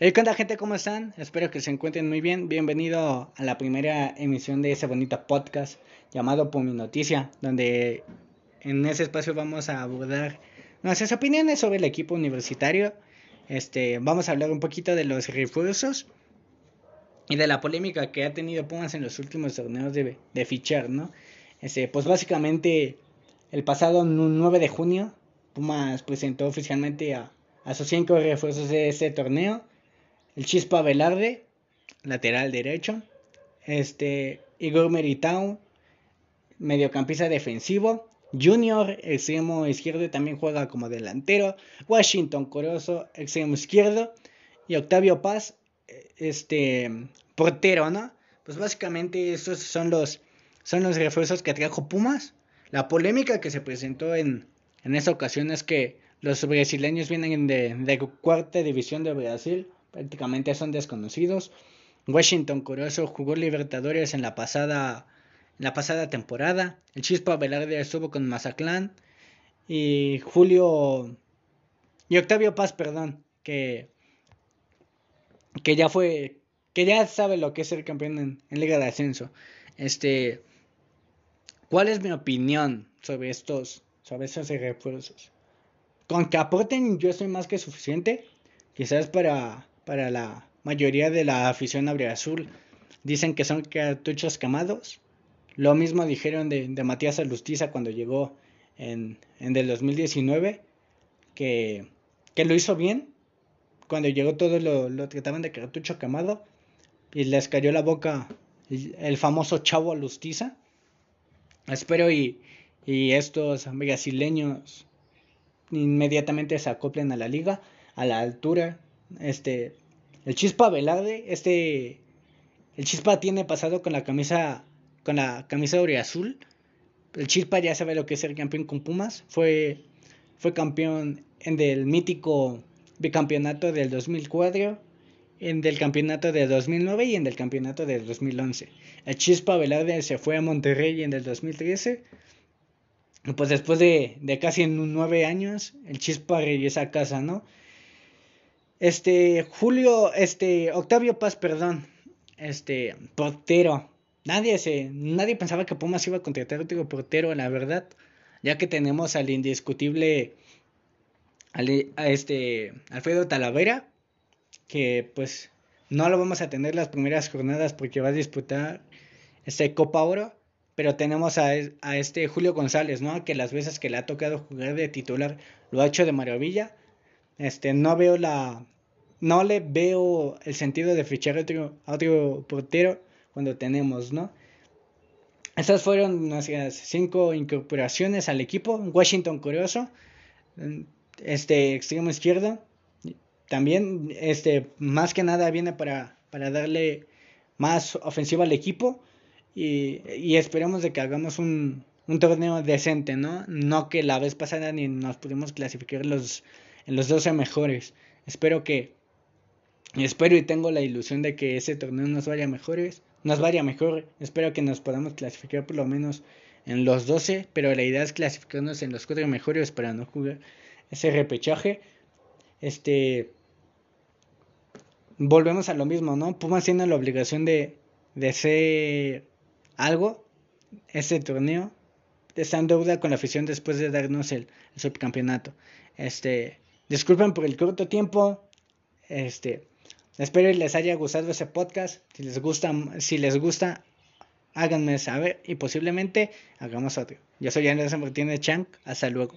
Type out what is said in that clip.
Hey, ¿qué onda gente? ¿Cómo están? Espero que se encuentren muy bien. Bienvenido a la primera emisión de ese bonito podcast llamado Por Noticia, donde en ese espacio vamos a abordar nuestras opiniones sobre el equipo universitario. Este, vamos a hablar un poquito de los refuerzos y de la polémica que ha tenido Pumas en los últimos torneos de, de fichar, ¿no? Este, pues básicamente el pasado 9 de junio Pumas presentó oficialmente a, a sus cinco refuerzos de este torneo el Chispa Velarde, lateral derecho, este Igor Meritao, mediocampista defensivo, Junior, extremo izquierdo, también juega como delantero, Washington Corozo, extremo izquierdo, y Octavio Paz, este portero, ¿no? Pues básicamente estos son los son los refuerzos que trajo Pumas. La polémica que se presentó en, en esa ocasión es que los brasileños vienen de, de cuarta división de Brasil prácticamente son desconocidos. Washington Corozo jugó Libertadores en la pasada, la pasada temporada. El Chispa Velarde estuvo con Mazatlán. Y Julio. Y Octavio Paz, perdón. Que. Que ya fue. Que ya sabe lo que es ser campeón en, en Liga de Ascenso. Este. ¿Cuál es mi opinión sobre estos. Sobre estos refuerzos? Con que aporten yo soy más que suficiente. Quizás para para la mayoría de la afición azul. Dicen que son cartuchos quemados. Lo mismo dijeron de, Matías Alustiza cuando llegó en, en el 2019, que, que lo hizo bien. Cuando llegó todo lo, trataban de cartucho quemado y les cayó la boca el, famoso chavo Alustiza. Espero y, y estos brasileños inmediatamente se acoplen a la liga, a la altura este, el Chispa Velarde, este, el Chispa tiene pasado con la camisa, con la camisa azul. El Chispa ya sabe lo que es ser campeón con Pumas. Fue, fue campeón en el mítico bicampeonato del 2004, en del campeonato del 2009 y en el campeonato del 2011. El Chispa Velarde se fue a Monterrey en el 2013. Pues después de, de casi nueve años, el Chispa regresa a casa, ¿no? Este, Julio, este, Octavio Paz, perdón, este, portero. Nadie se, nadie pensaba que Pumas iba a contratar otro portero, la verdad, ya que tenemos al indiscutible, a este, Alfredo Talavera, que pues no lo vamos a tener las primeras jornadas porque va a disputar este Copa Oro, pero tenemos a, a este Julio González, ¿no? Que las veces que le ha tocado jugar de titular lo ha hecho de maravilla. Este, no veo la, no le veo el sentido de fichar otro, otro portero cuando tenemos, ¿no? Estas fueron nuestras cinco incorporaciones al equipo. Washington Curioso, este extremo izquierdo, también este más que nada viene para, para darle más ofensiva al equipo y, y esperemos de que hagamos un, un torneo decente, ¿no? No que la vez pasada ni nos pudimos clasificar los, en los 12 mejores. Espero que espero y tengo la ilusión de que ese torneo nos vaya mejores, nos vaya mejor. Espero que nos podamos clasificar por lo menos en los 12, pero la idea es clasificarnos en los cuatro mejores para no jugar ese repechaje. Este volvemos a lo mismo, ¿no? Pumas tiene la obligación de, de hacer algo ese torneo. Está en deuda con la afición después de darnos el subcampeonato. Este, disculpen por el corto tiempo. Este, Espero que les haya gustado ese podcast. Si les gusta, si les gusta, háganme saber y posiblemente hagamos otro. Yo soy Andrés Martínez Chang. Hasta luego.